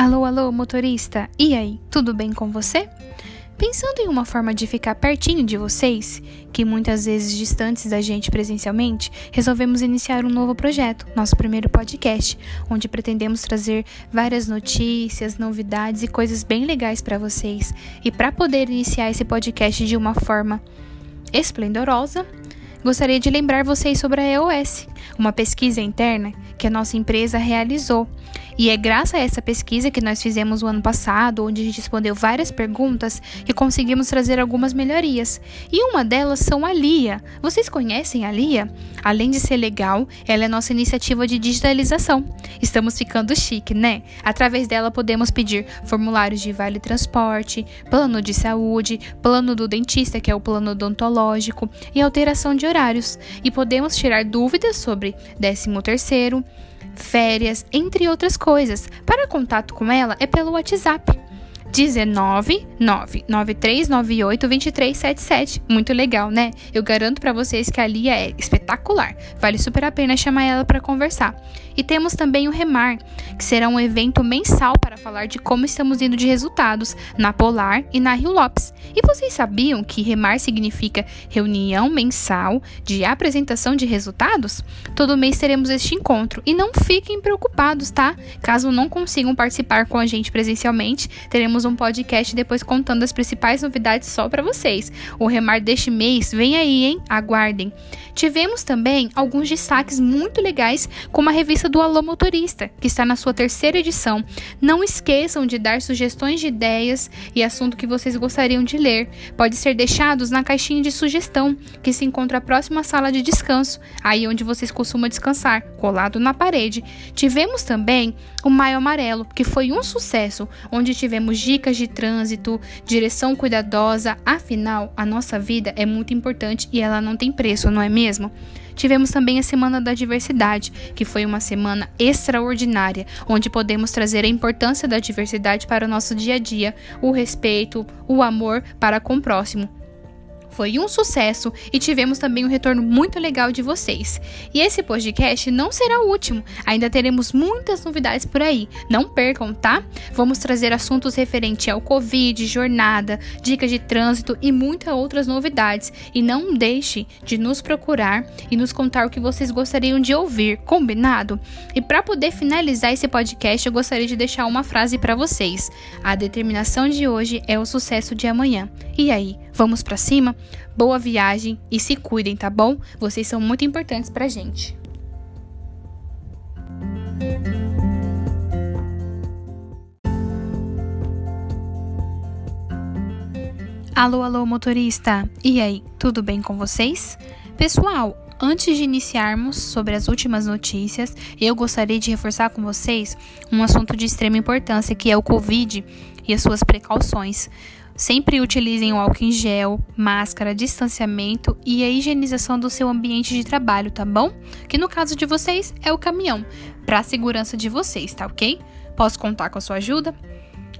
Alô, alô, motorista! E aí, tudo bem com você? Pensando em uma forma de ficar pertinho de vocês, que muitas vezes distantes da gente presencialmente, resolvemos iniciar um novo projeto, nosso primeiro podcast, onde pretendemos trazer várias notícias, novidades e coisas bem legais para vocês. E para poder iniciar esse podcast de uma forma esplendorosa, gostaria de lembrar vocês sobre a EOS, uma pesquisa interna que a nossa empresa realizou e é graças a essa pesquisa que nós fizemos o ano passado, onde a gente respondeu várias perguntas, que conseguimos trazer algumas melhorias. E uma delas são a Lia. Vocês conhecem a Lia? Além de ser legal, ela é nossa iniciativa de digitalização. Estamos ficando chique, né? Através dela podemos pedir formulários de vale transporte, plano de saúde, plano do dentista, que é o plano odontológico, e alteração de horários. E podemos tirar dúvidas sobre 13 terceiro, férias, entre outras coisas. Para contato com ela é pelo WhatsApp 19 99398 2377. Muito legal, né? Eu garanto para vocês que a Lia é espetacular. Vale super a pena chamar ela para conversar. E temos também o Remar, que será um evento mensal para falar de como estamos indo de resultados na Polar e na Rio Lopes. E vocês sabiam que Remar significa reunião mensal de apresentação de resultados? Todo mês teremos este encontro e não fiquem preocupados, tá? Caso não consigam participar com a gente presencialmente, teremos um podcast depois contando as principais novidades só para vocês. O Remar deste mês vem aí, hein? Aguardem. Tivemos também alguns destaques muito legais, como a revista do Alô Motorista, que está na sua terceira edição. Não esqueçam de dar sugestões de ideias e assunto que vocês gostariam de ler. Pode ser deixados na caixinha de sugestão, que se encontra próxima sala de descanso, aí onde vocês costumam descansar, colado na parede. Tivemos também o Maio Amarelo, que foi um sucesso, onde tivemos dicas de trânsito, direção cuidadosa. Afinal, a nossa vida é muito importante e ela não tem preço, não é mesmo? Tivemos também a Semana da Diversidade, que foi uma semana extraordinária, onde podemos trazer a importância da diversidade para o nosso dia a dia, o respeito, o amor para com o próximo foi um sucesso e tivemos também um retorno muito legal de vocês. E esse podcast não será o último, ainda teremos muitas novidades por aí. Não percam, tá? Vamos trazer assuntos referentes ao Covid, jornada, dicas de trânsito e muitas outras novidades. E não deixe de nos procurar e nos contar o que vocês gostariam de ouvir, combinado? E para poder finalizar esse podcast, eu gostaria de deixar uma frase para vocês. A determinação de hoje é o sucesso de amanhã. E aí, vamos para cima? Boa viagem e se cuidem, tá bom? Vocês são muito importantes pra gente. Alô, alô, motorista! E aí, tudo bem com vocês? Pessoal, antes de iniciarmos sobre as últimas notícias, eu gostaria de reforçar com vocês um assunto de extrema importância que é o Covid e as suas precauções. Sempre utilizem o álcool em gel, máscara, distanciamento e a higienização do seu ambiente de trabalho, tá bom? Que no caso de vocês é o caminhão, para a segurança de vocês, tá ok? Posso contar com a sua ajuda?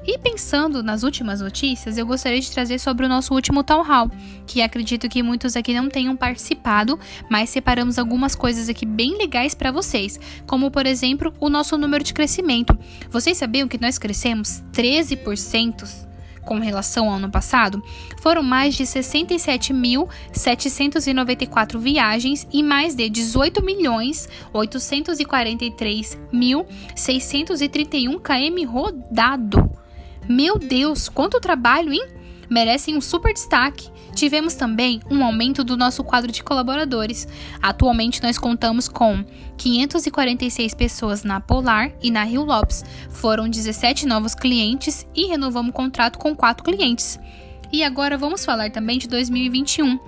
E pensando nas últimas notícias, eu gostaria de trazer sobre o nosso último Town Hall, que acredito que muitos aqui não tenham participado, mas separamos algumas coisas aqui bem legais para vocês, como por exemplo o nosso número de crescimento. Vocês sabiam que nós crescemos 13%? Com relação ao ano passado, foram mais de 67.794 viagens e mais de 18.843.631 km rodado. Meu Deus, quanto trabalho, hein? Merecem um super destaque. Tivemos também um aumento do nosso quadro de colaboradores. Atualmente nós contamos com 546 pessoas na Polar e na Rio Lopes. Foram 17 novos clientes e renovamos o contrato com 4 clientes. E agora vamos falar também de 2021.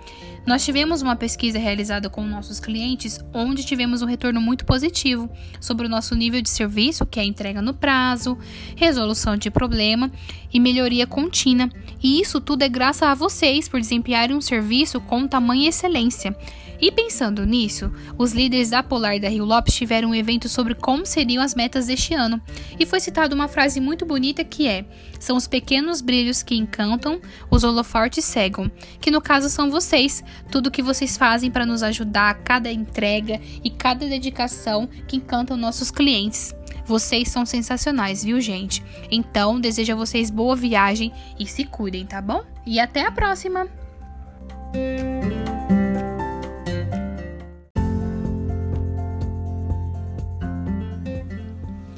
Nós tivemos uma pesquisa realizada com nossos clientes, onde tivemos um retorno muito positivo sobre o nosso nível de serviço, que é entrega no prazo, resolução de problema e melhoria contínua. E isso tudo é graças a vocês por desempenharem um serviço com tamanha excelência. E pensando nisso, os líderes da Polar e da Rio Lopes tiveram um evento sobre como seriam as metas deste ano. E foi citada uma frase muito bonita que é: São os pequenos brilhos que encantam, os holofortes cegam. Que no caso são vocês, tudo que vocês fazem para nos ajudar, cada entrega e cada dedicação que encantam nossos clientes. Vocês são sensacionais, viu, gente? Então, desejo a vocês boa viagem e se cuidem, tá bom? E até a próxima!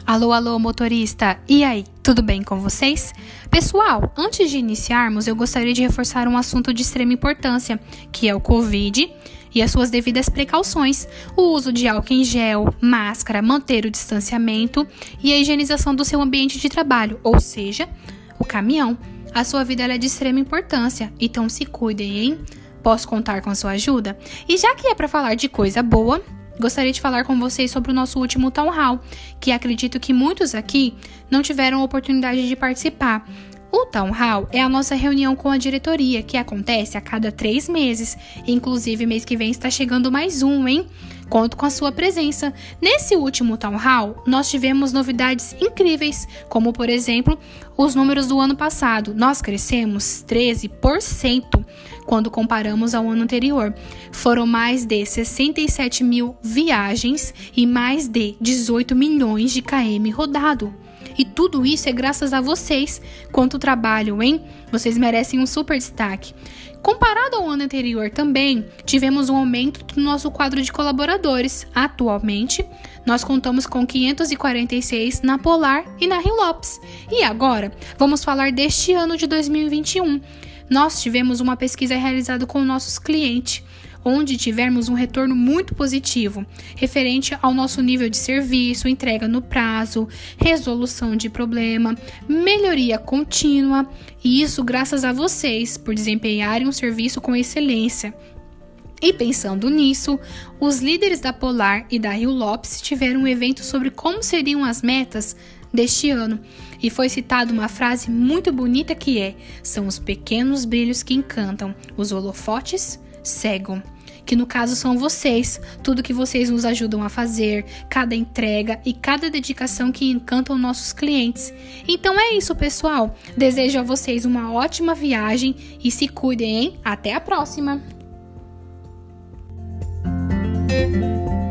Alô, alô, motorista! E aí, tudo bem com vocês? Pessoal, antes de iniciarmos, eu gostaria de reforçar um assunto de extrema importância, que é o Covid e as suas devidas precauções, o uso de álcool em gel, máscara, manter o distanciamento e a higienização do seu ambiente de trabalho, ou seja, o caminhão. A sua vida é de extrema importância, então se cuidem, hein? Posso contar com a sua ajuda? E já que é para falar de coisa boa, gostaria de falar com vocês sobre o nosso último Town Hall, que acredito que muitos aqui não tiveram a oportunidade de participar. O Town Hall é a nossa reunião com a diretoria, que acontece a cada três meses. Inclusive, mês que vem está chegando mais um, hein? Conto com a sua presença. Nesse último Town Hall, nós tivemos novidades incríveis, como por exemplo, os números do ano passado. Nós crescemos 13% quando comparamos ao ano anterior. Foram mais de 67 mil viagens e mais de 18 milhões de km rodado. E tudo isso é graças a vocês. Quanto trabalho, hein? Vocês merecem um super destaque. Comparado ao ano anterior também, tivemos um aumento do nosso quadro de colaboradores. Atualmente, nós contamos com 546 na Polar e na Rio Lopes. E agora, vamos falar deste ano de 2021. Nós tivemos uma pesquisa realizada com nossos clientes onde tivermos um retorno muito positivo referente ao nosso nível de serviço, entrega no prazo, resolução de problema, melhoria contínua, e isso graças a vocês por desempenharem um serviço com excelência. E pensando nisso, os líderes da Polar e da Rio Lopes tiveram um evento sobre como seriam as metas deste ano. E foi citada uma frase muito bonita que é: são os pequenos brilhos que encantam, os holofotes cegam que no caso são vocês, tudo que vocês nos ajudam a fazer, cada entrega e cada dedicação que encantam nossos clientes. Então é isso, pessoal. Desejo a vocês uma ótima viagem e se cuidem, hein? Até a próxima! Música